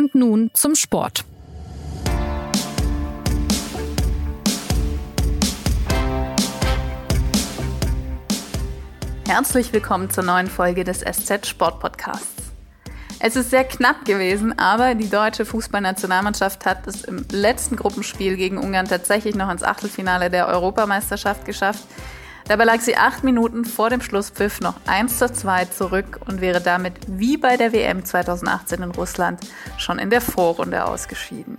Und nun zum Sport. Herzlich willkommen zur neuen Folge des SZ Sport Podcasts. Es ist sehr knapp gewesen, aber die deutsche Fußballnationalmannschaft hat es im letzten Gruppenspiel gegen Ungarn tatsächlich noch ins Achtelfinale der Europameisterschaft geschafft. Dabei lag sie acht Minuten vor dem Schlusspfiff noch 1 zu 2 zurück und wäre damit wie bei der WM 2018 in Russland schon in der Vorrunde ausgeschieden.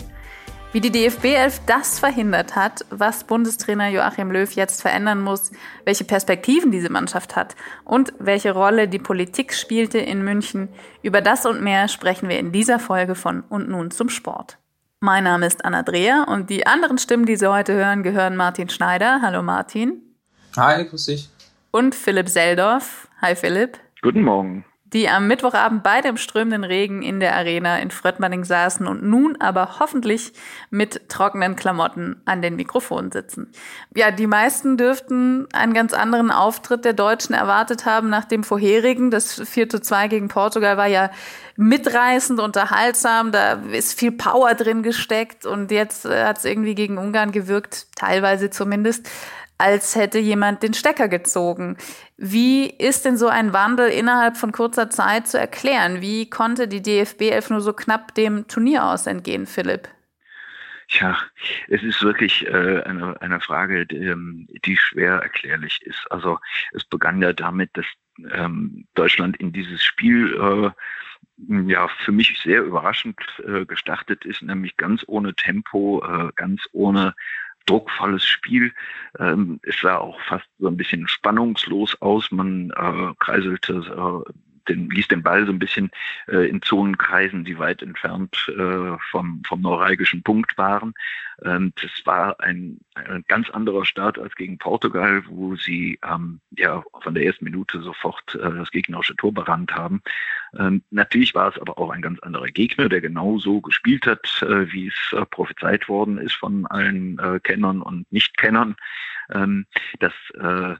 Wie die DFB 11 das verhindert hat, was Bundestrainer Joachim Löw jetzt verändern muss, welche Perspektiven diese Mannschaft hat und welche Rolle die Politik spielte in München, über das und mehr sprechen wir in dieser Folge von Und nun zum Sport. Mein Name ist Anna Dreher und die anderen Stimmen, die Sie heute hören, gehören Martin Schneider. Hallo Martin. Hi, grüß dich. Und Philipp Seldorf. Hi Philipp. Guten Morgen die am Mittwochabend bei dem strömenden Regen in der Arena in Fröttmanning saßen und nun aber hoffentlich mit trockenen Klamotten an den Mikrofonen sitzen. Ja, die meisten dürften einen ganz anderen Auftritt der Deutschen erwartet haben nach dem vorherigen. Das 4 zu 2 gegen Portugal war ja mitreißend, unterhaltsam, da ist viel Power drin gesteckt und jetzt äh, hat es irgendwie gegen Ungarn gewirkt, teilweise zumindest als hätte jemand den Stecker gezogen. Wie ist denn so ein Wandel innerhalb von kurzer Zeit zu erklären? Wie konnte die DFB 11 nur so knapp dem Turnier aus entgehen, Philipp? Ja, es ist wirklich äh, eine, eine Frage, die, ähm, die, schwer erklärlich ist. Also es begann ja damit, dass ähm, Deutschland in dieses Spiel äh, ja für mich sehr überraschend äh, gestartet ist, nämlich ganz ohne Tempo, äh, ganz ohne druckvolles Spiel. Ähm, es sah auch fast so ein bisschen spannungslos aus. Man äh, kreiselte, äh, den, ließ den Ball so ein bisschen äh, in Zonen kreisen, die weit entfernt äh, vom, vom neuralgischen Punkt waren. Ähm, das war ein, ein ganz anderer Start als gegen Portugal, wo sie ähm, ja von der ersten Minute sofort äh, das gegnerische Tor berannt haben. Ähm, natürlich war es aber auch ein ganz anderer Gegner, der genauso gespielt hat, äh, wie es äh, prophezeit worden ist von allen äh, Kennern und Nicht-Kennern. Ähm, das äh,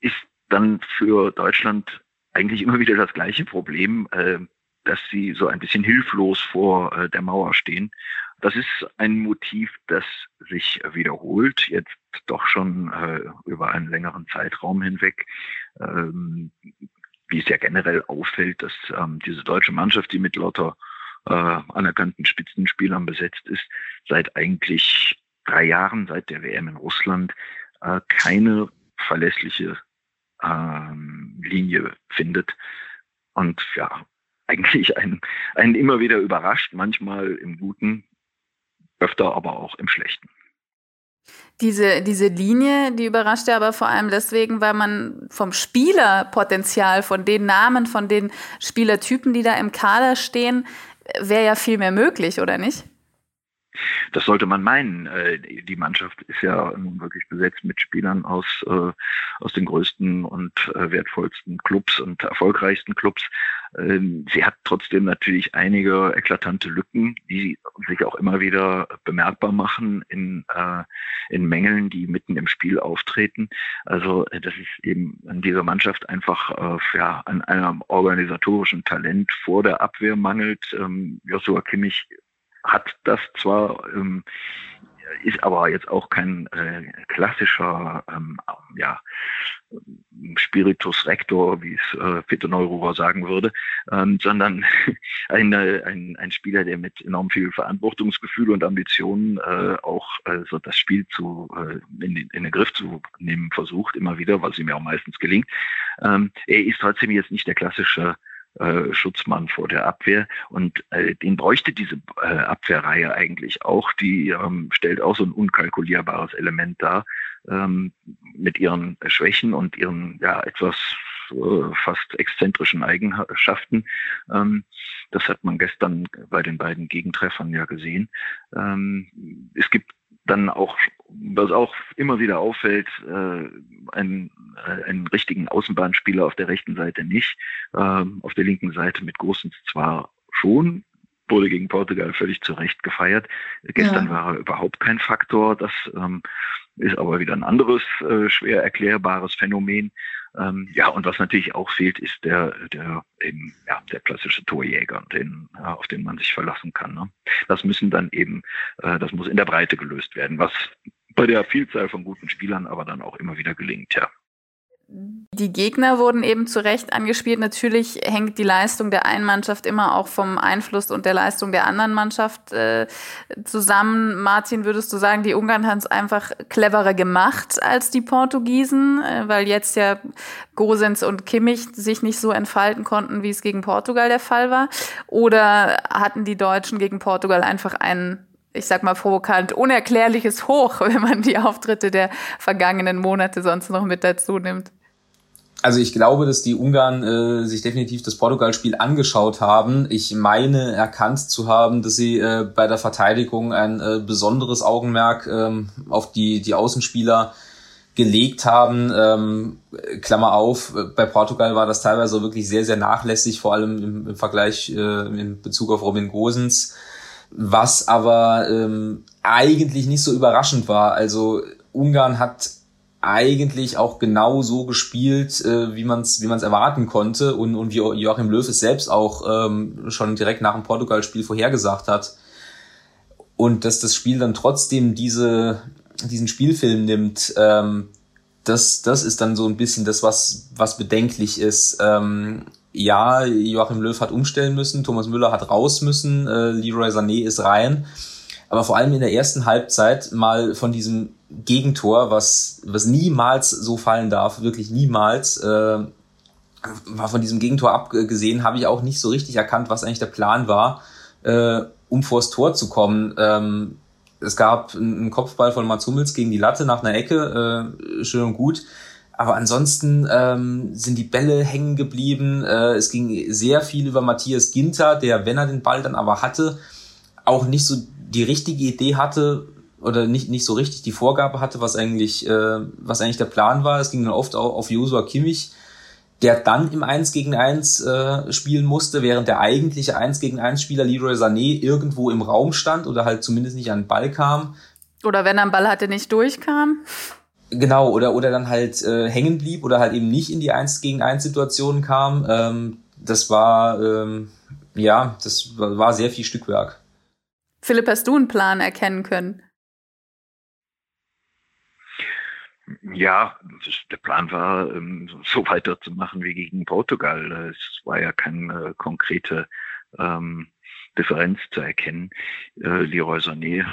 ist dann für Deutschland eigentlich immer wieder das gleiche Problem, äh, dass sie so ein bisschen hilflos vor äh, der Mauer stehen. Das ist ein Motiv, das sich wiederholt, jetzt doch schon äh, über einen längeren Zeitraum hinweg. Ähm, wie es ja generell auffällt, dass ähm, diese deutsche Mannschaft, die mit lauter äh, anerkannten Spitzenspielern besetzt ist, seit eigentlich drei Jahren, seit der WM in Russland, äh, keine verlässliche ähm, Linie findet. Und ja, eigentlich einen, einen immer wieder überrascht, manchmal im Guten, öfter aber auch im Schlechten. Diese, diese Linie, die überrascht ja aber vor allem deswegen, weil man vom Spielerpotenzial, von den Namen, von den Spielertypen, die da im Kader stehen, wäre ja viel mehr möglich, oder nicht? Das sollte man meinen. Äh, die Mannschaft ist ja nun wirklich besetzt mit Spielern aus, äh, aus den größten und äh, wertvollsten Clubs und erfolgreichsten Clubs. Ähm, sie hat trotzdem natürlich einige eklatante Lücken, die sich auch immer wieder bemerkbar machen in, in Mängeln, die mitten im Spiel auftreten. Also das ist eben an dieser Mannschaft einfach ja, an einem organisatorischen Talent vor der Abwehr mangelt. Ähm, Joshua Kimmich hat das zwar, ähm, ist aber jetzt auch kein äh, klassischer ähm, ja, Spiritus Rector, wie es äh, Peter Neururer sagen würde, ähm, sondern eine, ein, ein Spieler, der mit enorm viel Verantwortungsgefühl und Ambitionen äh, auch äh, so das Spiel zu, äh, in, den, in den Griff zu nehmen versucht, immer wieder, was ihm ja auch meistens gelingt. Ähm, er ist trotzdem jetzt nicht der klassische äh, Schutzmann vor der Abwehr. Und äh, den bräuchte diese äh, Abwehrreihe eigentlich auch. Die ähm, stellt auch so ein unkalkulierbares Element dar ähm, mit ihren Schwächen und ihren ja etwas äh, fast exzentrischen Eigenschaften. Ähm, das hat man gestern bei den beiden Gegentreffern ja gesehen. Ähm, es gibt dann auch, was auch immer wieder auffällt, äh, einen, äh, einen richtigen Außenbahnspieler auf der rechten Seite nicht. Ähm, auf der linken Seite mit Großens zwar schon, wurde gegen Portugal völlig zu Recht gefeiert. Gestern ja. war er überhaupt kein Faktor. Das ähm, ist aber wieder ein anderes, äh, schwer erklärbares Phänomen. Ähm, ja, und was natürlich auch fehlt, ist der, der, eben, ja, der klassische Torjäger, den, ja, auf den man sich verlassen kann. Ne? Das müssen dann eben, äh, das muss in der Breite gelöst werden, was bei der Vielzahl von guten Spielern aber dann auch immer wieder gelingt, ja. Die Gegner wurden eben zu Recht angespielt. Natürlich hängt die Leistung der einen Mannschaft immer auch vom Einfluss und der Leistung der anderen Mannschaft äh, zusammen. Martin, würdest du sagen, die Ungarn haben es einfach cleverer gemacht als die Portugiesen, äh, weil jetzt ja Gosens und Kimmich sich nicht so entfalten konnten, wie es gegen Portugal der Fall war? Oder hatten die Deutschen gegen Portugal einfach einen ich sag mal provokant, unerklärliches Hoch, wenn man die Auftritte der vergangenen Monate sonst noch mit dazu nimmt. Also ich glaube, dass die Ungarn äh, sich definitiv das Portugal-Spiel angeschaut haben. Ich meine erkannt zu haben, dass sie äh, bei der Verteidigung ein äh, besonderes Augenmerk ähm, auf die, die Außenspieler gelegt haben. Ähm, Klammer auf, bei Portugal war das teilweise wirklich sehr, sehr nachlässig, vor allem im, im Vergleich äh, in Bezug auf Robin Gosens was aber ähm, eigentlich nicht so überraschend war. Also Ungarn hat eigentlich auch genau so gespielt, äh, wie man es wie man's erwarten konnte und, und wie Joachim Löw es selbst auch ähm, schon direkt nach dem Portugal-Spiel vorhergesagt hat. Und dass das Spiel dann trotzdem diese, diesen Spielfilm nimmt, ähm, das, das ist dann so ein bisschen das, was, was bedenklich ist. Ähm, ja, Joachim Löw hat umstellen müssen, Thomas Müller hat raus müssen, äh, Leroy Sané ist rein. Aber vor allem in der ersten Halbzeit mal von diesem Gegentor, was, was niemals so fallen darf, wirklich niemals, äh, war von diesem Gegentor abgesehen, habe ich auch nicht so richtig erkannt, was eigentlich der Plan war, äh, um vors Tor zu kommen. Ähm, es gab einen Kopfball von Mats Hummels gegen die Latte nach einer Ecke, äh, schön und gut. Aber ansonsten ähm, sind die Bälle hängen geblieben. Äh, es ging sehr viel über Matthias Ginter, der, wenn er den Ball dann aber hatte, auch nicht so die richtige Idee hatte oder nicht, nicht so richtig die Vorgabe hatte, was eigentlich, äh, was eigentlich der Plan war. Es ging dann oft auch auf Josua Kimmich, der dann im 1 gegen 1 äh, spielen musste, während der eigentliche 1 gegen 1 Spieler Leroy Sané irgendwo im Raum stand oder halt zumindest nicht an den Ball kam. Oder wenn er einen Ball hatte, nicht durchkam. Genau, oder, oder dann halt äh, hängen blieb oder halt eben nicht in die 1 gegen 1 Situationen kam. Ähm, das war, ähm, ja, das war sehr viel Stückwerk. Philipp, hast du einen Plan erkennen können? Ja, der Plan war, ähm, so weiterzumachen wie gegen Portugal. Es war ja keine konkrete ähm, Differenz zu erkennen. Äh, Leroy Sané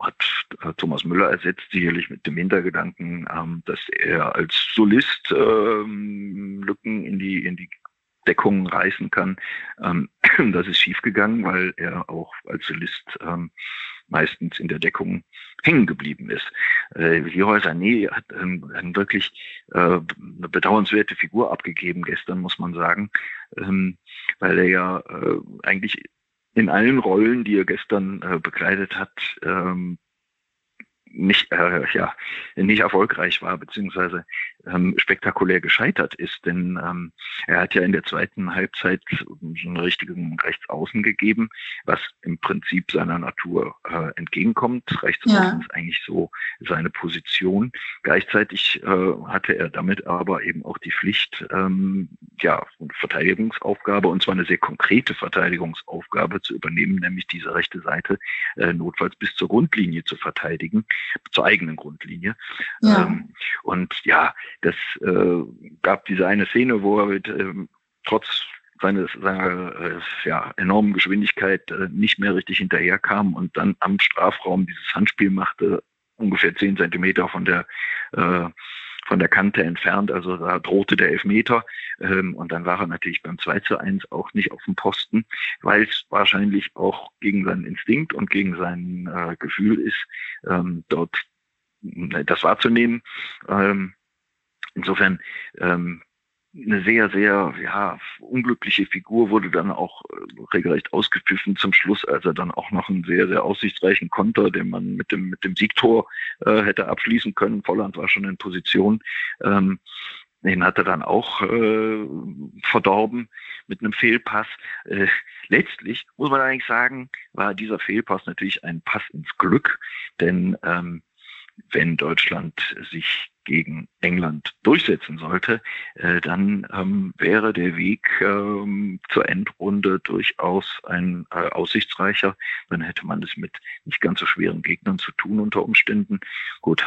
hat äh, Thomas Müller ersetzt, sicherlich mit dem Hintergedanken, ähm, dass er als Solist ähm, Lücken in die, in die Deckung reißen kann. Ähm, das ist schiefgegangen, weil er auch als Solist ähm, meistens in der Deckung hängen geblieben ist. Äh, Leroy Sané hat ähm, wirklich äh, eine bedauernswerte Figur abgegeben gestern, muss man sagen, ähm, weil er ja äh, eigentlich in allen Rollen, die er gestern äh, bekleidet hat, ähm, nicht, äh, ja, nicht erfolgreich war, beziehungsweise ähm, spektakulär gescheitert ist. Denn ähm, er hat ja in der zweiten Halbzeit so einen richtigen Rechtsaußen gegeben, was im Prinzip seiner Natur äh, entgegenkommt. Rechtsaußen ja. ist eigentlich so seine Position. Gleichzeitig äh, hatte er damit aber eben auch die Pflicht, ähm, ja, Verteidigungsaufgabe, und zwar eine sehr konkrete Verteidigungsaufgabe zu übernehmen, nämlich diese rechte Seite äh, notfalls bis zur Grundlinie zu verteidigen zur eigenen Grundlinie. Ja. Ähm, und ja, das äh, gab diese eine Szene, wo er mit, ähm, trotz seines, seiner äh, ja, enormen Geschwindigkeit äh, nicht mehr richtig hinterherkam und dann am Strafraum dieses Handspiel machte, ungefähr zehn Zentimeter von der äh, von der Kante entfernt, also da drohte der Elfmeter ähm, und dann war er natürlich beim 2 zu 1 auch nicht auf dem Posten, weil es wahrscheinlich auch gegen seinen Instinkt und gegen sein äh, Gefühl ist, ähm, dort äh, das wahrzunehmen. Ähm, insofern ähm, eine sehr, sehr ja, unglückliche Figur wurde dann auch äh, regelrecht ausgepfiffen zum Schluss, als er dann auch noch einen sehr, sehr aussichtsreichen Konter, den man mit dem, mit dem Siegtor äh, hätte abschließen können. Volland war schon in Position. Ähm, den hat er dann auch äh, verdorben mit einem Fehlpass. Äh, letztlich muss man eigentlich sagen, war dieser Fehlpass natürlich ein Pass ins Glück, denn ähm, wenn Deutschland sich gegen England durchsetzen sollte, äh, dann ähm, wäre der Weg ähm, zur Endrunde durchaus ein äh, aussichtsreicher. Dann hätte man es mit nicht ganz so schweren Gegnern zu tun unter Umständen. Gut.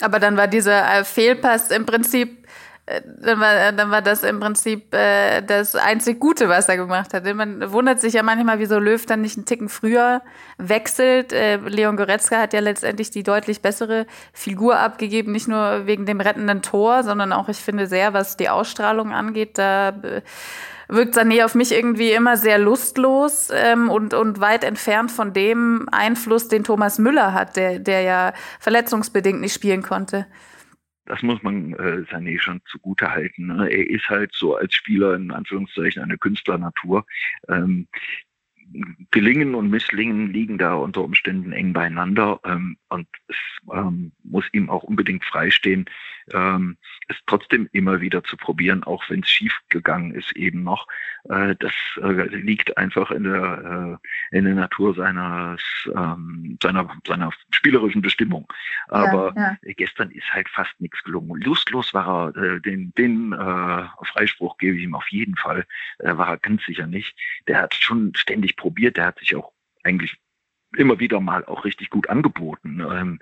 Aber dann war dieser äh, Fehlpass im Prinzip dann war, dann war das im Prinzip äh, das einzig Gute, was er gemacht hat. Man wundert sich ja manchmal, wieso Löw dann nicht einen Ticken früher wechselt. Äh, Leon Goretzka hat ja letztendlich die deutlich bessere Figur abgegeben, nicht nur wegen dem rettenden Tor, sondern auch, ich finde, sehr, was die Ausstrahlung angeht. Da äh, wirkt Sané auf mich irgendwie immer sehr lustlos ähm, und, und weit entfernt von dem Einfluss, den Thomas Müller hat, der, der ja verletzungsbedingt nicht spielen konnte das muss man äh, Sané schon zugute halten. Ne? Er ist halt so als Spieler in Anführungszeichen eine Künstlernatur. Ähm, Gelingen und Misslingen liegen da unter Umständen eng beieinander ähm, und es ähm, muss ihm auch unbedingt freistehen, ähm, es trotzdem immer wieder zu probieren, auch wenn es schief gegangen ist eben noch. Äh, das äh, liegt einfach in der, äh, in der Natur seines, ähm, seiner, seiner spielerischen Bestimmung. Aber ja, ja. gestern ist halt fast nichts gelungen. Lustlos war er, äh, den, den äh, Freispruch gebe ich ihm auf jeden Fall, äh, war er ganz sicher nicht. Der hat schon ständig probiert, der hat sich auch eigentlich immer wieder mal auch richtig gut angeboten. Ähm,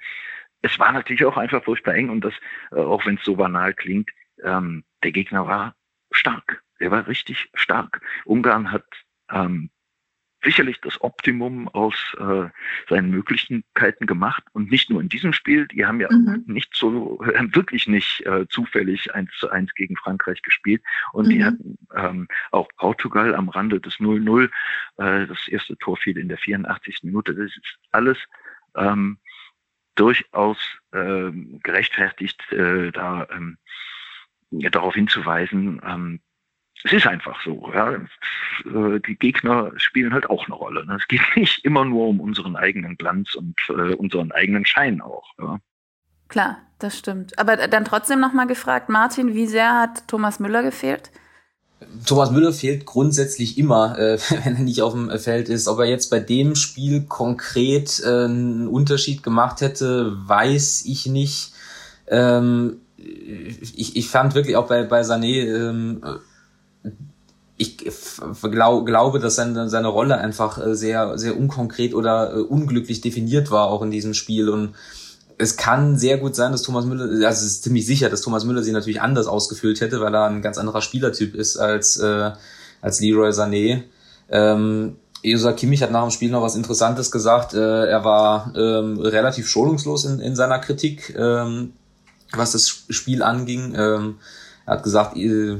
es war natürlich auch einfach furchtbar eng und das, äh, auch wenn es so banal klingt, ähm, der Gegner war stark. Er war richtig stark. Ungarn hat ähm, sicherlich das Optimum aus äh, seinen Möglichkeiten gemacht und nicht nur in diesem Spiel. Die haben ja mhm. nicht so äh, wirklich nicht äh, zufällig eins zu eins gegen Frankreich gespielt und mhm. die hatten ähm, auch Portugal am Rande des 0-0. Äh, das erste Tor fiel in der 84. Minute. Das ist alles ähm, durchaus äh, gerechtfertigt, äh, da ähm, darauf hinzuweisen. Ähm, es ist einfach so. Ja. Äh, die Gegner spielen halt auch eine Rolle. Ne? Es geht nicht immer nur um unseren eigenen Glanz und äh, unseren eigenen Schein auch. Ja. Klar, das stimmt. Aber dann trotzdem nochmal gefragt, Martin, wie sehr hat Thomas Müller gefehlt? Thomas Müller fehlt grundsätzlich immer, äh, wenn er nicht auf dem Feld ist. Ob er jetzt bei dem Spiel konkret äh, einen Unterschied gemacht hätte, weiß ich nicht. Ähm, ich, ich fand wirklich auch bei, bei Sané, ähm, ich glaub, glaube, dass seine, seine Rolle einfach äh, sehr, sehr unkonkret oder äh, unglücklich definiert war, auch in diesem Spiel. Und es kann sehr gut sein, dass Thomas Müller, also es ist ziemlich sicher, dass Thomas Müller sie natürlich anders ausgefüllt hätte, weil er ein ganz anderer Spielertyp ist als, äh, als Leroy Sané. Ähm, Josa Kimmich hat nach dem Spiel noch was Interessantes gesagt. Äh, er war ähm, relativ schonungslos in, in seiner Kritik, ähm, was das Spiel anging. Ähm, er hat gesagt, äh,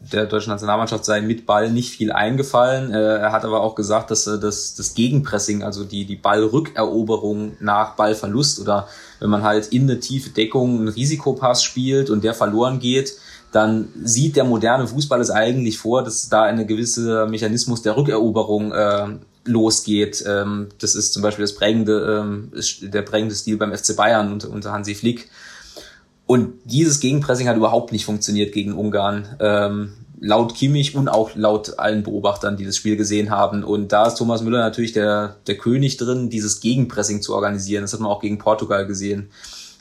der deutschen Nationalmannschaft sei mit Ball nicht viel eingefallen. Äh, er hat aber auch gesagt, dass äh, das, das Gegenpressing, also die, die Ballrückeroberung nach Ballverlust oder wenn man halt in eine tiefe Deckung einen Risikopass spielt und der verloren geht, dann sieht der moderne Fußball es eigentlich vor, dass da eine gewisse Mechanismus der Rückeroberung äh, losgeht. Ähm, das ist zum Beispiel das prägende, ähm, der prägende Stil beim FC Bayern unter, unter Hansi Flick. Und dieses Gegenpressing hat überhaupt nicht funktioniert gegen Ungarn. Ähm, laut Kimmich und auch laut allen Beobachtern, die das Spiel gesehen haben. Und da ist Thomas Müller natürlich der, der König drin, dieses Gegenpressing zu organisieren. Das hat man auch gegen Portugal gesehen.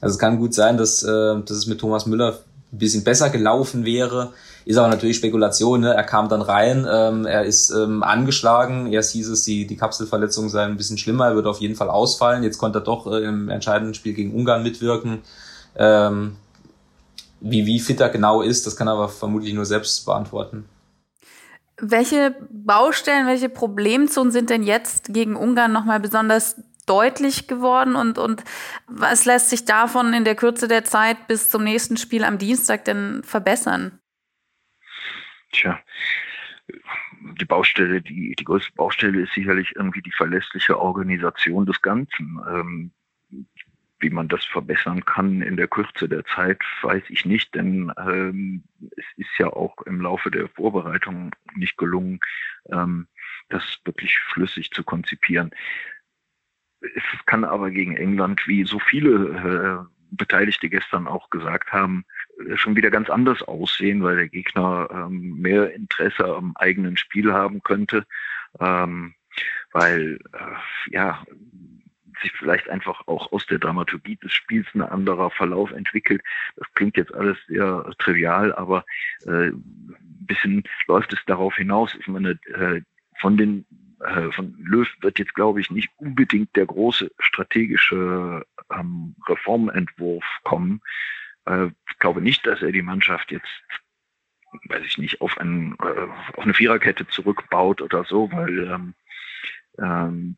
Also es kann gut sein, dass, äh, dass es mit Thomas Müller ein bisschen besser gelaufen wäre. Ist aber natürlich Spekulation. Ne? Er kam dann rein, ähm, er ist ähm, angeschlagen. Erst hieß es, die, die Kapselverletzungen seien ein bisschen schlimmer, er wird auf jeden Fall ausfallen. Jetzt konnte er doch äh, im entscheidenden Spiel gegen Ungarn mitwirken. Ähm, wie, wie fit er genau ist, das kann er aber vermutlich nur selbst beantworten. Welche Baustellen, welche Problemzonen sind denn jetzt gegen Ungarn nochmal besonders deutlich geworden und, und was lässt sich davon in der Kürze der Zeit bis zum nächsten Spiel am Dienstag denn verbessern? Tja, die Baustelle, die, die größte Baustelle ist sicherlich irgendwie die verlässliche Organisation des Ganzen. Ähm, wie man das verbessern kann in der Kürze der Zeit, weiß ich nicht, denn ähm, es ist ja auch im Laufe der Vorbereitung nicht gelungen, ähm, das wirklich flüssig zu konzipieren. Es kann aber gegen England, wie so viele äh, Beteiligte gestern auch gesagt haben, schon wieder ganz anders aussehen, weil der Gegner ähm, mehr Interesse am eigenen Spiel haben könnte, ähm, weil äh, ja sich vielleicht einfach auch aus der Dramaturgie des Spiels ein anderer Verlauf entwickelt. Das klingt jetzt alles sehr trivial, aber äh, ein bisschen läuft es darauf hinaus. Ich meine, äh, von den äh, von Löw wird jetzt, glaube ich, nicht unbedingt der große strategische ähm, Reformentwurf kommen. Äh, ich glaube nicht, dass er die Mannschaft jetzt weiß ich nicht, auf, ein, äh, auf eine Viererkette zurückbaut oder so, weil ähm, ähm,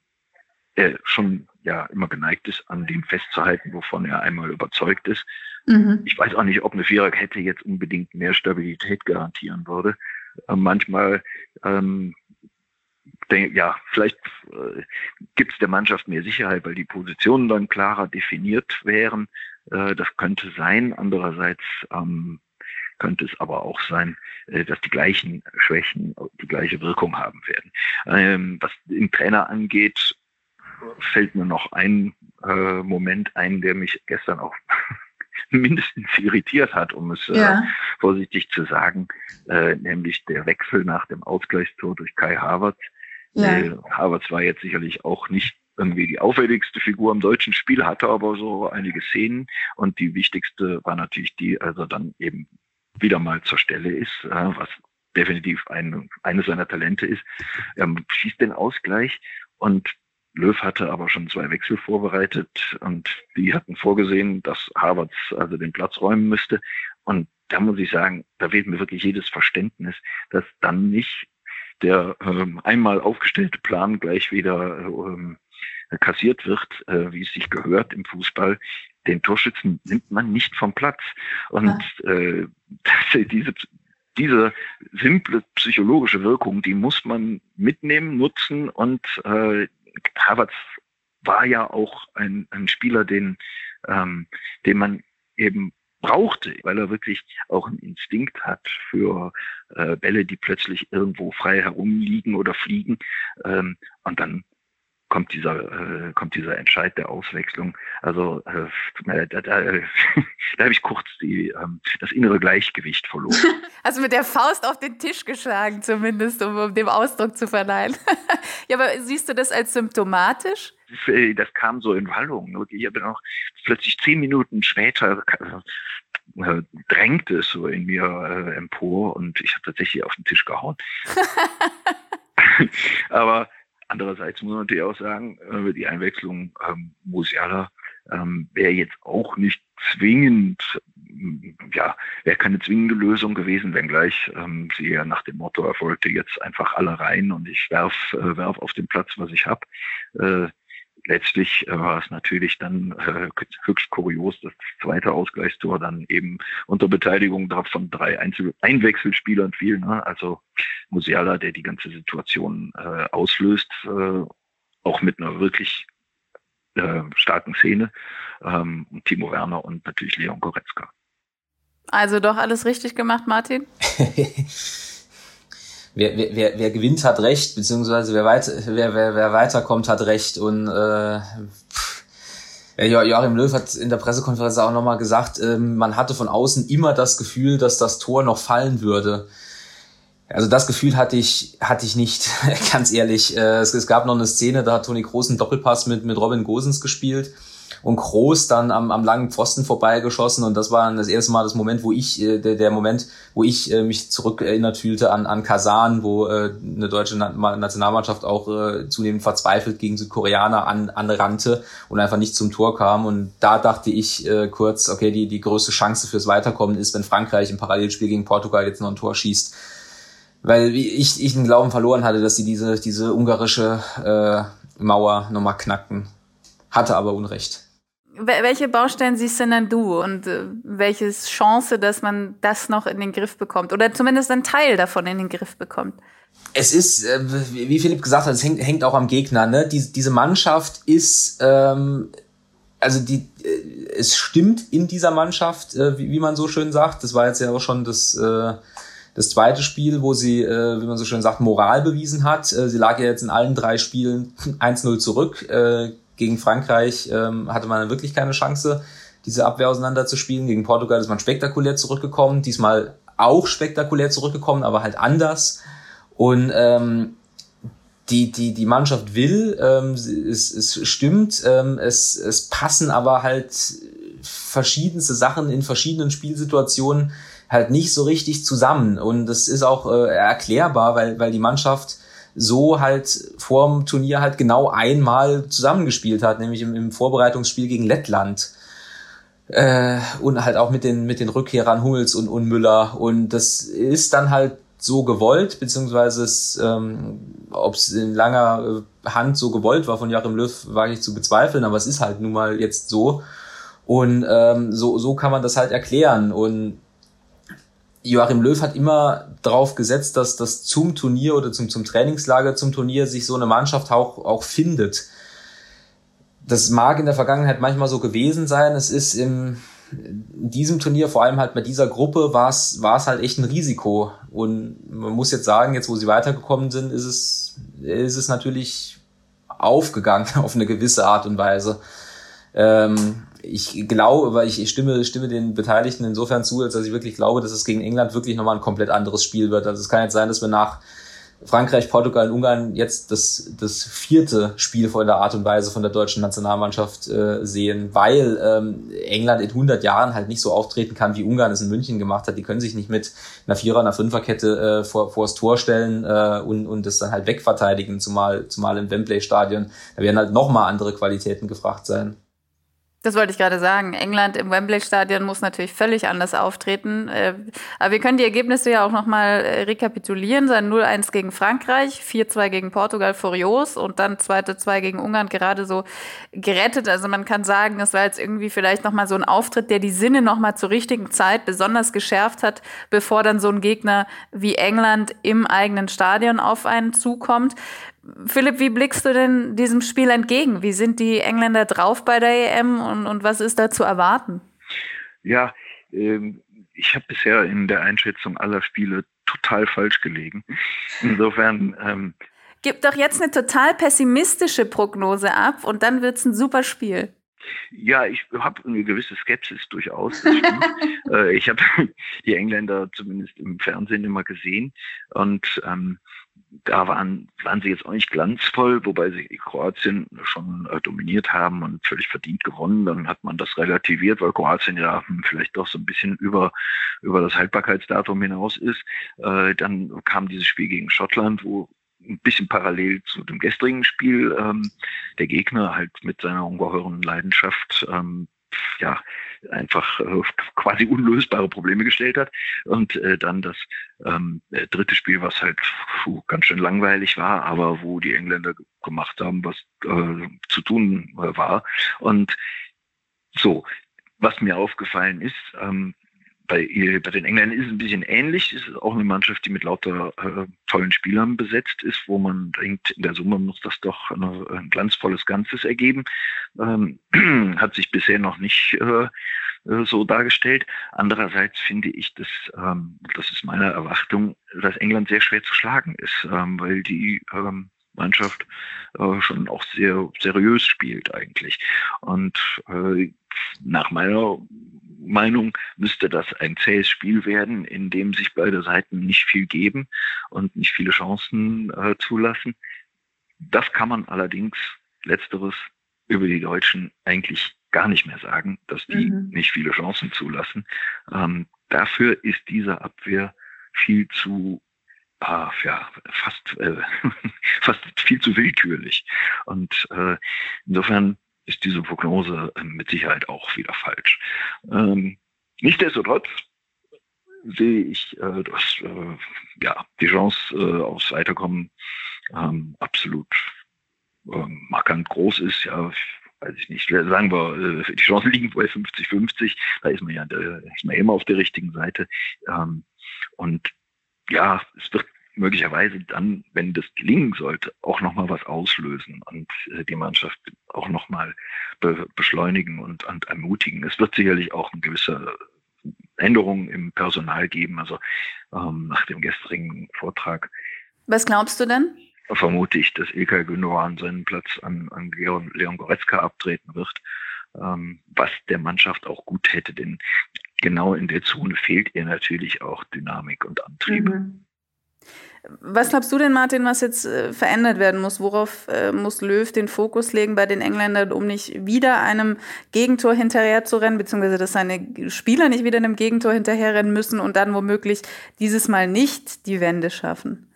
er schon ja immer geneigt ist, an dem festzuhalten, wovon er einmal überzeugt ist. Mhm. Ich weiß auch nicht, ob eine Viererkette jetzt unbedingt mehr Stabilität garantieren würde. Äh, manchmal ähm, denk, ja, vielleicht äh, gibt es der Mannschaft mehr Sicherheit, weil die Positionen dann klarer definiert wären. Äh, das könnte sein. Andererseits ähm, könnte es aber auch sein, äh, dass die gleichen Schwächen die gleiche Wirkung haben werden. Ähm, was den Trainer angeht, fällt mir noch ein äh, Moment ein, der mich gestern auch mindestens irritiert hat, um es äh, ja. äh, vorsichtig zu sagen, äh, nämlich der Wechsel nach dem Ausgleichstor durch Kai Havertz. Ja. Äh, Havertz war jetzt sicherlich auch nicht irgendwie die auffälligste Figur im deutschen Spiel, hatte aber so einige Szenen und die wichtigste war natürlich die, also dann eben wieder mal zur Stelle ist, äh, was definitiv ein, eines seiner Talente ist. Er schießt den Ausgleich und Löw hatte aber schon zwei Wechsel vorbereitet und die hatten vorgesehen, dass Harvards also den Platz räumen müsste. Und da muss ich sagen, da fehlt mir wirklich jedes Verständnis, dass dann nicht der ähm, einmal aufgestellte Plan gleich wieder ähm, kassiert wird, äh, wie es sich gehört im Fußball den Torschützen nimmt man nicht vom Platz. Und äh, diese, diese simple psychologische Wirkung, die muss man mitnehmen, nutzen. Und äh, Havertz war ja auch ein, ein Spieler, den, ähm, den man eben brauchte, weil er wirklich auch einen Instinkt hat für äh, Bälle, die plötzlich irgendwo frei herumliegen oder fliegen. Ähm, und dann kommt dieser, äh, kommt dieser Entscheid der Auswechslung. Also äh, da, da, da, da habe ich kurz die, ähm, das innere Gleichgewicht verloren. Also mit der Faust auf den Tisch geschlagen, zumindest, um, um dem Ausdruck zu verleihen. ja, aber siehst du das als symptomatisch? Das, äh, das kam so in Wallung. Ich habe dann auch plötzlich zehn Minuten später äh, drängte es so in mir äh, empor und ich habe tatsächlich auf den Tisch gehauen. aber Andererseits muss man natürlich auch sagen, äh, die Einwechslung ähm, Musiala ähm, wäre jetzt auch nicht zwingend, ja, wäre keine zwingende Lösung gewesen, wenngleich ähm, sie ja nach dem Motto erfolgte jetzt einfach alle rein und ich werf, äh, werf auf den Platz, was ich habe. Äh, letztlich äh, war es natürlich dann äh, höchst kurios, dass das zweite Ausgleichstor dann eben unter Beteiligung von drei Einzel Einwechselspielern fiel. Ne? Also Musiala, der die ganze Situation äh, auslöst, äh, auch mit einer wirklich äh, starken Szene. Ähm, Timo Werner und natürlich Leon Goretzka. Also doch alles richtig gemacht, Martin? wer, wer, wer gewinnt, hat recht, beziehungsweise wer, weit, wer, wer, wer weiterkommt, hat recht. Und äh, Joachim Löw hat in der Pressekonferenz auch nochmal gesagt, äh, man hatte von außen immer das Gefühl, dass das Tor noch fallen würde. Also das Gefühl hatte ich, hatte ich nicht, ganz ehrlich. Äh, es, es gab noch eine Szene, da hat Toni Groß einen Doppelpass mit, mit Robin Gosens gespielt und Groß dann am, am langen Pfosten vorbeigeschossen und das war das erste Mal das Moment, wo ich, äh, der, der Moment, wo ich äh, mich zurückerinnert fühlte an, an Kasan, wo äh, eine deutsche Nationalmannschaft auch äh, zunehmend verzweifelt gegen Südkoreaner an, anrannte und einfach nicht zum Tor kam und da dachte ich äh, kurz, okay, die, die größte Chance fürs Weiterkommen ist, wenn Frankreich im Parallelspiel gegen Portugal jetzt noch ein Tor schießt weil ich, ich den Glauben verloren hatte, dass sie diese, diese ungarische äh, Mauer nochmal knackten. Hatte aber Unrecht. Welche Baustellen siehst denn du und äh, welche Chance, dass man das noch in den Griff bekommt oder zumindest einen Teil davon in den Griff bekommt? Es ist, äh, wie Philipp gesagt hat, es hängt, hängt auch am Gegner. Ne? Die, diese Mannschaft ist, ähm, also die, äh, es stimmt in dieser Mannschaft, äh, wie, wie man so schön sagt. Das war jetzt ja auch schon das, äh, das zweite Spiel, wo sie, äh, wie man so schön sagt, Moral bewiesen hat. Äh, sie lag ja jetzt in allen drei Spielen 1-0 zurück. Äh, gegen Frankreich ähm, hatte man wirklich keine Chance, diese Abwehr auseinanderzuspielen. Gegen Portugal ist man spektakulär zurückgekommen, diesmal auch spektakulär zurückgekommen, aber halt anders. Und ähm, die, die, die Mannschaft will, ähm, es, es stimmt, ähm, es, es passen aber halt verschiedenste Sachen in verschiedenen Spielsituationen halt nicht so richtig zusammen. Und das ist auch äh, erklärbar, weil, weil die Mannschaft so halt vor dem Turnier halt genau einmal zusammengespielt hat, nämlich im, im Vorbereitungsspiel gegen Lettland. Äh, und halt auch mit den, mit den Rückkehrern Hummels und, und Müller. Und das ist dann halt so gewollt, beziehungsweise es, ähm, ob es in langer äh, Hand so gewollt war von Joachim Löw, wage ich zu bezweifeln, aber es ist halt nun mal jetzt so. Und ähm, so, so kann man das halt erklären. Und Joachim Löw hat immer darauf gesetzt, dass das zum Turnier oder zum, zum Trainingslager zum Turnier sich so eine Mannschaft auch, auch findet. Das mag in der Vergangenheit manchmal so gewesen sein. Es ist im, in diesem Turnier, vor allem halt bei dieser Gruppe, war es, war es halt echt ein Risiko. Und man muss jetzt sagen, jetzt wo sie weitergekommen sind, ist es, ist es natürlich aufgegangen auf eine gewisse Art und Weise. Ähm, ich glaube, weil ich, stimme, stimme den Beteiligten insofern zu, als dass ich wirklich glaube, dass es gegen England wirklich nochmal ein komplett anderes Spiel wird. Also es kann jetzt sein, dass wir nach Frankreich, Portugal und Ungarn jetzt das, das vierte Spiel von der Art und Weise von der deutschen Nationalmannschaft äh, sehen, weil ähm, England in 100 Jahren halt nicht so auftreten kann, wie Ungarn es in München gemacht hat. Die können sich nicht mit einer Vierer-, einer Fünferkette äh, vor, vor das Tor stellen äh, und, und das dann halt wegverteidigen, zumal, zumal im Wembley-Stadion. Da werden halt nochmal andere Qualitäten gefragt sein. Das wollte ich gerade sagen. England im Wembley-Stadion muss natürlich völlig anders auftreten. Äh, aber wir können die Ergebnisse ja auch nochmal äh, rekapitulieren. Sein 0-1 gegen Frankreich, 4-2 gegen Portugal furios und dann 2-2 gegen Ungarn gerade so gerettet. Also man kann sagen, das war jetzt irgendwie vielleicht nochmal so ein Auftritt, der die Sinne nochmal zur richtigen Zeit besonders geschärft hat, bevor dann so ein Gegner wie England im eigenen Stadion auf einen zukommt. Philipp, wie blickst du denn diesem Spiel entgegen? Wie sind die Engländer drauf bei der EM und, und was ist da zu erwarten? Ja, ähm, ich habe bisher in der Einschätzung aller Spiele total falsch gelegen. Insofern. Ähm, Gib doch jetzt eine total pessimistische Prognose ab und dann wird es ein super Spiel. Ja, ich habe eine gewisse Skepsis durchaus. äh, ich habe die Engländer zumindest im Fernsehen immer gesehen und ähm, da waren, waren sie jetzt auch nicht glanzvoll, wobei sie Kroatien schon äh, dominiert haben und völlig verdient gewonnen. Dann hat man das relativiert, weil Kroatien ja vielleicht doch so ein bisschen über, über das Haltbarkeitsdatum hinaus ist. Äh, dann kam dieses Spiel gegen Schottland, wo ein bisschen parallel zu dem gestrigen Spiel ähm, der Gegner halt mit seiner ungeheuren Leidenschaft ähm, ja einfach äh, quasi unlösbare Probleme gestellt hat. Und äh, dann das ähm, dritte Spiel, was halt puh, ganz schön langweilig war, aber wo die Engländer gemacht haben, was äh, zu tun äh, war. Und so, was mir aufgefallen ist, ähm, bei, bei den Engländern ist es ein bisschen ähnlich. Es ist auch eine Mannschaft, die mit lauter äh, tollen Spielern besetzt ist, wo man denkt, in der Summe muss das doch eine, ein glanzvolles Ganzes ergeben. Ähm, hat sich bisher noch nicht äh, äh, so dargestellt. Andererseits finde ich, dass, ähm, das ist meine Erwartung, dass England sehr schwer zu schlagen ist, ähm, weil die ähm, Mannschaft äh, schon auch sehr seriös spielt eigentlich. Und äh, nach meiner Meinung müsste das ein zähes Spiel werden, in dem sich beide Seiten nicht viel geben und nicht viele Chancen äh, zulassen. Das kann man allerdings letzteres über die Deutschen eigentlich gar nicht mehr sagen, dass die mhm. nicht viele Chancen zulassen. Ähm, dafür ist diese Abwehr viel zu ah, ja, fast, äh, fast viel zu willkürlich. Und äh, insofern ist diese Prognose äh, mit Sicherheit auch wieder falsch. Ähm, Nichtsdestotrotz sehe ich, äh, dass äh, ja, die Chance äh, aufs Weiterkommen ähm, absolut ähm, markant groß ist. Ja, weiß ich nicht, sagen wir, äh, die Chancen liegen bei 50-50, da ist man ja ist man immer auf der richtigen Seite. Ähm, und ja, es wird möglicherweise dann, wenn das gelingen sollte, auch nochmal was auslösen und äh, die Mannschaft auch nochmal be beschleunigen und, und ermutigen. Es wird sicherlich auch eine gewisse Änderung im Personal geben, also ähm, nach dem gestrigen Vortrag. Was glaubst du denn? Vermute ich, dass Ilkay Gündogan seinen Platz an, an Leon Goretzka abtreten wird, ähm, was der Mannschaft auch gut hätte, denn genau in der Zone fehlt ihr natürlich auch Dynamik und Antrieb. Mhm. Was glaubst du denn, Martin, was jetzt äh, verändert werden muss? Worauf äh, muss Löw den Fokus legen bei den Engländern, um nicht wieder einem Gegentor hinterher zu rennen, beziehungsweise dass seine Spieler nicht wieder einem Gegentor hinterherrennen müssen und dann womöglich dieses Mal nicht die Wende schaffen?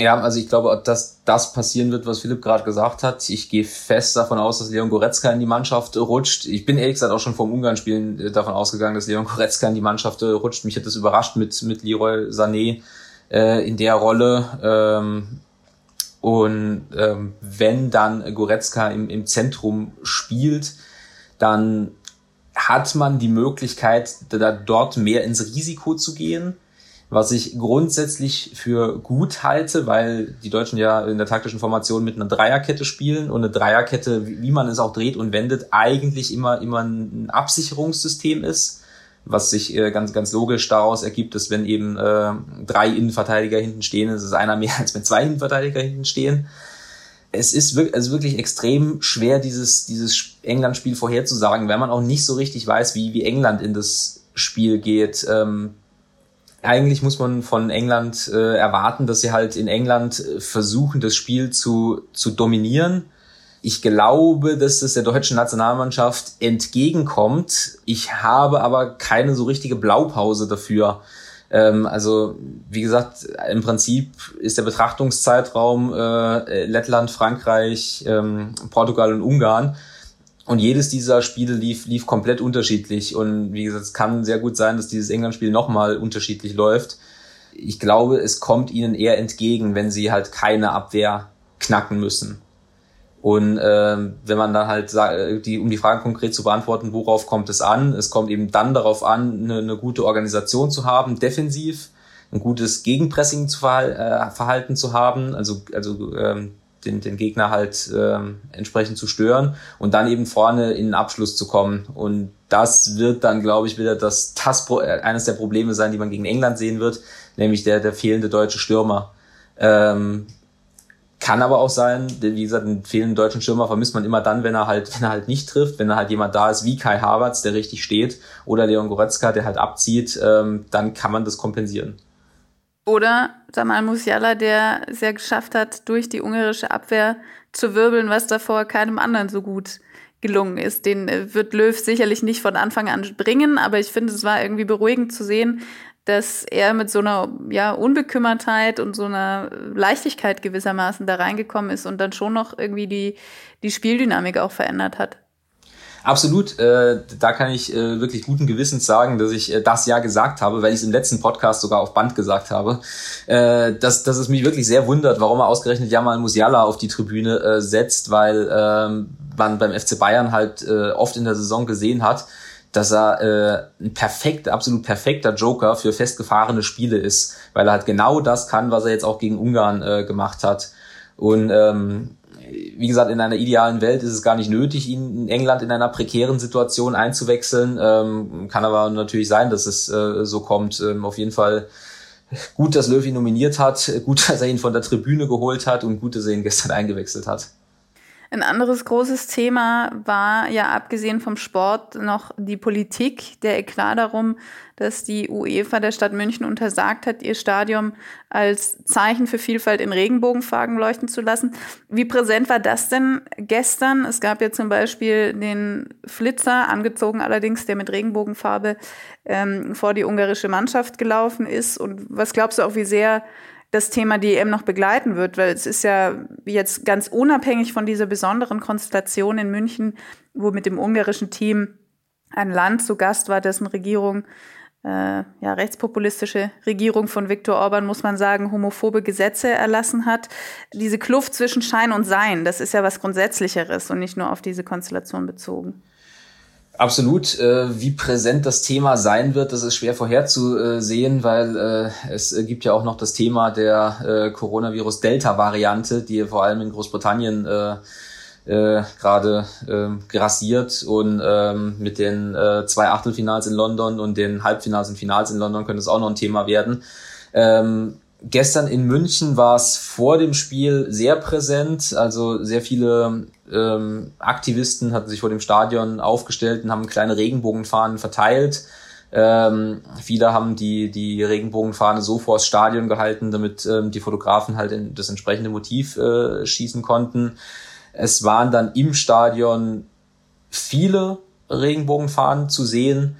Ja, also ich glaube, dass das passieren wird, was Philipp gerade gesagt hat. Ich gehe fest davon aus, dass Leon Goretzka in die Mannschaft rutscht. Ich bin ehrlich gesagt auch schon vom Ungarn-Spielen äh, davon ausgegangen, dass Leon Goretzka in die Mannschaft rutscht. Mich hat das überrascht mit, mit Leroy Sané äh, in der Rolle. Ähm, und ähm, wenn dann Goretzka im, im Zentrum spielt, dann hat man die Möglichkeit, da dort mehr ins Risiko zu gehen, was ich grundsätzlich für gut halte, weil die Deutschen ja in der taktischen Formation mit einer Dreierkette spielen und eine Dreierkette, wie man es auch dreht und wendet, eigentlich immer, immer ein Absicherungssystem ist was sich äh, ganz, ganz logisch daraus ergibt, dass wenn eben äh, drei Innenverteidiger hinten stehen, ist es einer mehr als wenn zwei Innenverteidiger hinten stehen. Es ist wirklich, also wirklich extrem schwer, dieses, dieses England-Spiel vorherzusagen, wenn man auch nicht so richtig weiß, wie, wie England in das Spiel geht. Ähm, eigentlich muss man von England äh, erwarten, dass sie halt in England äh, versuchen, das Spiel zu, zu dominieren ich glaube, dass es der deutschen Nationalmannschaft entgegenkommt. Ich habe aber keine so richtige Blaupause dafür. Ähm, also, wie gesagt, im Prinzip ist der Betrachtungszeitraum äh, Lettland, Frankreich, ähm, Portugal und Ungarn. Und jedes dieser Spiele lief, lief komplett unterschiedlich. Und wie gesagt, es kann sehr gut sein, dass dieses England-Spiel nochmal unterschiedlich läuft. Ich glaube, es kommt ihnen eher entgegen, wenn sie halt keine Abwehr knacken müssen. Und ähm, wenn man dann halt die, um die Frage konkret zu beantworten, worauf kommt es an? Es kommt eben dann darauf an, eine, eine gute Organisation zu haben, defensiv, ein gutes Gegenpressing zu verhal äh, Verhalten zu haben, also, also ähm, den, den Gegner halt ähm, entsprechend zu stören und dann eben vorne in den Abschluss zu kommen. Und das wird dann, glaube ich, wieder das, das äh, eines der Probleme sein, die man gegen England sehen wird, nämlich der, der fehlende deutsche Stürmer. Ähm, kann aber auch sein, wie gesagt, einen fehlenden deutschen Stürmer vermisst man immer dann, wenn er halt, wenn er halt nicht trifft, wenn er halt jemand da ist wie Kai Havertz, der richtig steht, oder Leon Goretzka, der halt abzieht, ähm, dann kann man das kompensieren. Oder Samal Musiala, der es ja geschafft hat, durch die ungarische Abwehr zu wirbeln, was davor keinem anderen so gut gelungen ist. Den äh, wird Löw sicherlich nicht von Anfang an bringen, aber ich finde, es war irgendwie beruhigend zu sehen, dass er mit so einer ja, Unbekümmertheit und so einer Leichtigkeit gewissermaßen da reingekommen ist und dann schon noch irgendwie die, die Spieldynamik auch verändert hat. Absolut, äh, da kann ich äh, wirklich guten Gewissens sagen, dass ich äh, das ja gesagt habe, weil ich es im letzten Podcast sogar auf Band gesagt habe, äh, dass, dass es mich wirklich sehr wundert, warum er ausgerechnet Jamal Musiala auf die Tribüne äh, setzt, weil ähm, man beim FC Bayern halt äh, oft in der Saison gesehen hat, dass er äh, ein perfekt, absolut perfekter Joker für festgefahrene Spiele ist, weil er halt genau das kann, was er jetzt auch gegen Ungarn äh, gemacht hat. Und ähm, wie gesagt, in einer idealen Welt ist es gar nicht nötig, ihn in England in einer prekären Situation einzuwechseln. Ähm, kann aber natürlich sein, dass es äh, so kommt. Ähm, auf jeden Fall gut, dass Löw ihn nominiert hat, gut, dass er ihn von der Tribüne geholt hat und gut, dass er ihn gestern eingewechselt hat. Ein anderes großes Thema war ja abgesehen vom Sport noch die Politik, der Eklat darum, dass die UEFA der Stadt München untersagt hat, ihr Stadion als Zeichen für Vielfalt in Regenbogenfarben leuchten zu lassen. Wie präsent war das denn gestern? Es gab ja zum Beispiel den Flitzer, angezogen allerdings, der mit Regenbogenfarbe ähm, vor die ungarische Mannschaft gelaufen ist. Und was glaubst du auch, wie sehr das Thema DM noch begleiten wird, weil es ist ja jetzt ganz unabhängig von dieser besonderen Konstellation in München, wo mit dem ungarischen Team ein Land zu Gast war, dessen Regierung, äh, ja, rechtspopulistische Regierung von Viktor Orban, muss man sagen, homophobe Gesetze erlassen hat. Diese Kluft zwischen Schein und Sein, das ist ja was Grundsätzlicheres und nicht nur auf diese Konstellation bezogen. Absolut. Äh, wie präsent das Thema sein wird, das ist schwer vorherzusehen, weil äh, es gibt ja auch noch das Thema der äh, Coronavirus-Delta-Variante, die vor allem in Großbritannien gerade äh, grassiert und ähm, mit den zwei Achtelfinals in London und den Halbfinals und Finals in London könnte es auch noch ein Thema werden. Gestern in München war es vor dem Spiel sehr präsent. Also sehr viele ähm, Aktivisten hatten sich vor dem Stadion aufgestellt und haben kleine Regenbogenfahnen verteilt. Ähm, viele haben die, die Regenbogenfahne so vors Stadion gehalten, damit ähm, die Fotografen halt in das entsprechende Motiv äh, schießen konnten. Es waren dann im Stadion viele Regenbogenfahnen zu sehen.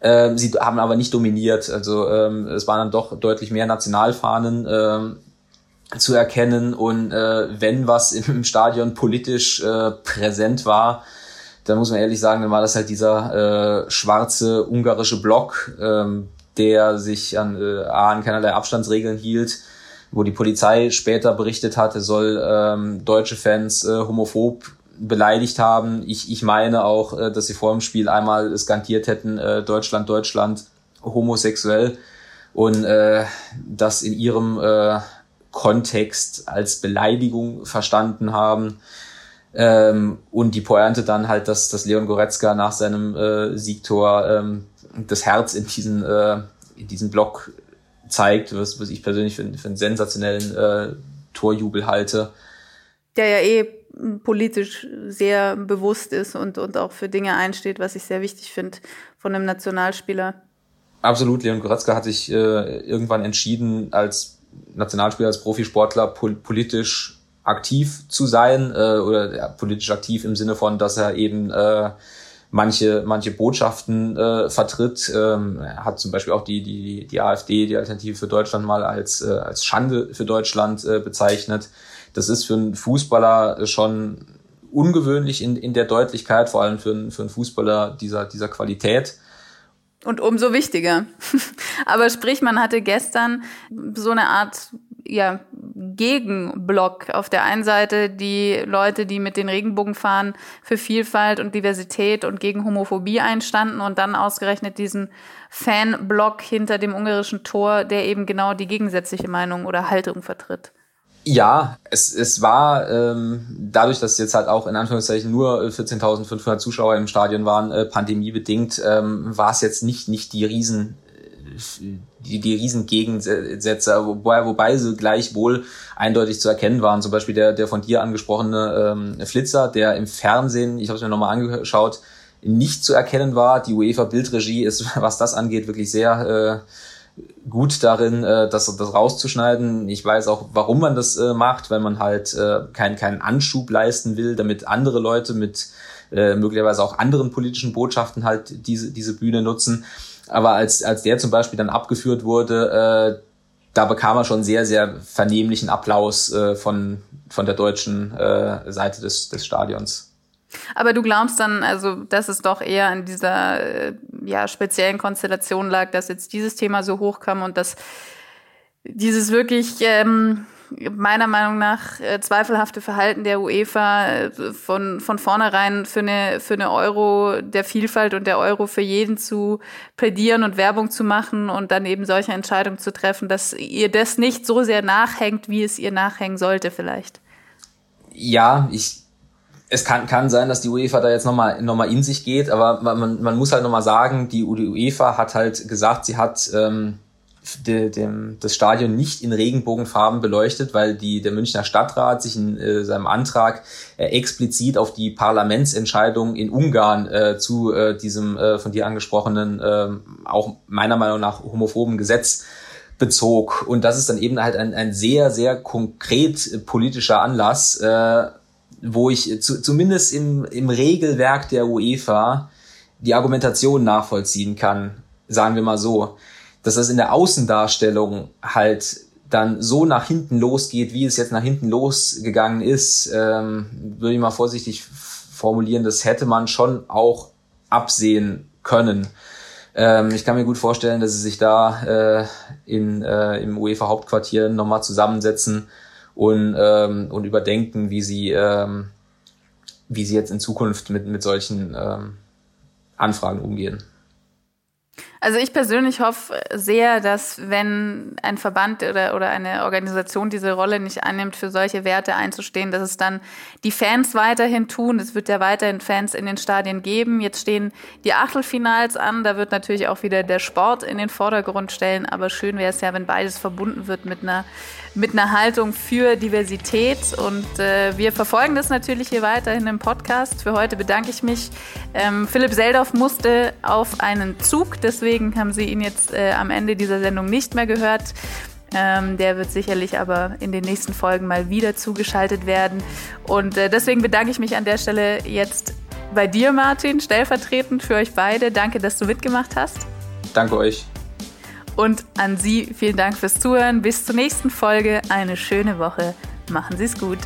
Ähm, sie haben aber nicht dominiert. Also ähm, es waren dann doch deutlich mehr Nationalfahnen ähm, zu erkennen. Und äh, wenn was im Stadion politisch äh, präsent war, dann muss man ehrlich sagen, dann war das halt dieser äh, schwarze ungarische Block, ähm, der sich an, äh, an keinerlei Abstandsregeln hielt, wo die Polizei später berichtet hatte, soll ähm, deutsche Fans äh, homophob beleidigt haben. Ich, ich meine auch, äh, dass sie vor dem Spiel einmal skandiert hätten, äh, Deutschland, Deutschland, homosexuell und äh, das in ihrem äh, Kontext als Beleidigung verstanden haben. Ähm, und die Pointe dann halt, dass, dass Leon Goretzka nach seinem äh, Siegtor ähm, das Herz in diesen, äh, in diesen Block zeigt, was, was ich persönlich für, für einen sensationellen äh, Torjubel halte. Der ja eh politisch sehr bewusst ist und, und auch für Dinge einsteht, was ich sehr wichtig finde von einem Nationalspieler. Absolut, Leon Goretzka hat sich äh, irgendwann entschieden, als Nationalspieler, als Profisportler pol politisch aktiv zu sein äh, oder ja, politisch aktiv im Sinne von, dass er eben äh, manche manche Botschaften äh, vertritt. Ähm, er hat zum Beispiel auch die die die AfD, die Alternative für Deutschland mal als äh, als Schande für Deutschland äh, bezeichnet. Das ist für einen Fußballer schon ungewöhnlich in, in der Deutlichkeit, vor allem für einen, für einen Fußballer dieser, dieser Qualität. Und umso wichtiger. Aber sprich, man hatte gestern so eine Art ja, Gegenblock. Auf der einen Seite die Leute, die mit den Regenbogenfahnen für Vielfalt und Diversität und gegen Homophobie einstanden und dann ausgerechnet diesen Fanblock hinter dem ungarischen Tor, der eben genau die gegensätzliche Meinung oder Haltung vertritt. Ja, es, es war ähm, dadurch, dass jetzt halt auch in Anführungszeichen nur 14.500 Zuschauer im Stadion waren, äh, pandemiebedingt, ähm, war es jetzt nicht nicht die riesen die, die riesen Gegensätze, wobei, wobei sie gleichwohl eindeutig zu erkennen waren. Zum Beispiel der, der von dir angesprochene ähm, Flitzer, der im Fernsehen, ich habe es mir nochmal angeschaut, nicht zu erkennen war. Die UEFA-Bildregie ist, was das angeht, wirklich sehr äh, gut darin, äh, das, das rauszuschneiden. Ich weiß auch, warum man das äh, macht, weil man halt äh, keinen keinen Anschub leisten will, damit andere Leute mit äh, möglicherweise auch anderen politischen Botschaften halt diese, diese Bühne nutzen. Aber als, als der zum Beispiel dann abgeführt wurde, äh, da bekam er schon sehr, sehr vernehmlichen Applaus äh, von, von der deutschen äh, Seite des, des Stadions. Aber du glaubst dann, also, dass es doch eher an dieser äh, ja, speziellen Konstellation lag, dass jetzt dieses Thema so hochkam und dass dieses wirklich ähm, meiner Meinung nach äh, zweifelhafte Verhalten der UEFA äh, von, von vornherein für eine, für eine Euro der Vielfalt und der Euro für jeden zu plädieren und Werbung zu machen und dann eben solche Entscheidungen zu treffen, dass ihr das nicht so sehr nachhängt, wie es ihr nachhängen sollte vielleicht. Ja, ich es kann, kann sein, dass die UEFA da jetzt nochmal noch mal in sich geht, aber man, man muss halt nochmal sagen, die UEFA hat halt gesagt, sie hat ähm, de, dem, das Stadion nicht in Regenbogenfarben beleuchtet, weil die, der Münchner Stadtrat sich in äh, seinem Antrag äh, explizit auf die Parlamentsentscheidung in Ungarn äh, zu äh, diesem äh, von dir angesprochenen, äh, auch meiner Meinung nach homophoben Gesetz bezog. Und das ist dann eben halt ein, ein sehr, sehr konkret politischer Anlass, äh, wo ich zu, zumindest im, im Regelwerk der UEFA die Argumentation nachvollziehen kann, sagen wir mal so, dass das in der Außendarstellung halt dann so nach hinten losgeht, wie es jetzt nach hinten losgegangen ist, ähm, würde ich mal vorsichtig formulieren, das hätte man schon auch absehen können. Ähm, ich kann mir gut vorstellen, dass sie sich da äh, in, äh, im UEFA-Hauptquartier nochmal zusammensetzen und, ähm, und überdenken, wie sie, ähm, wie sie jetzt in Zukunft mit, mit solchen ähm, Anfragen umgehen. Also ich persönlich hoffe sehr, dass wenn ein Verband oder, oder eine Organisation diese Rolle nicht annimmt, für solche Werte einzustehen, dass es dann die Fans weiterhin tun. Es wird ja weiterhin Fans in den Stadien geben. Jetzt stehen die Achtelfinals an. Da wird natürlich auch wieder der Sport in den Vordergrund stellen. Aber schön wäre es ja, wenn beides verbunden wird mit einer mit einer Haltung für Diversität. Und äh, wir verfolgen das natürlich hier weiterhin im Podcast. Für heute bedanke ich mich. Ähm, Philipp Seldorf musste auf einen Zug, deswegen deswegen haben Sie ihn jetzt äh, am Ende dieser Sendung nicht mehr gehört. Ähm, der wird sicherlich aber in den nächsten Folgen mal wieder zugeschaltet werden. Und äh, deswegen bedanke ich mich an der Stelle jetzt bei dir, Martin, stellvertretend für euch beide. Danke, dass du mitgemacht hast. Danke euch. Und an Sie vielen Dank fürs Zuhören. Bis zur nächsten Folge. Eine schöne Woche. Machen Sie es gut.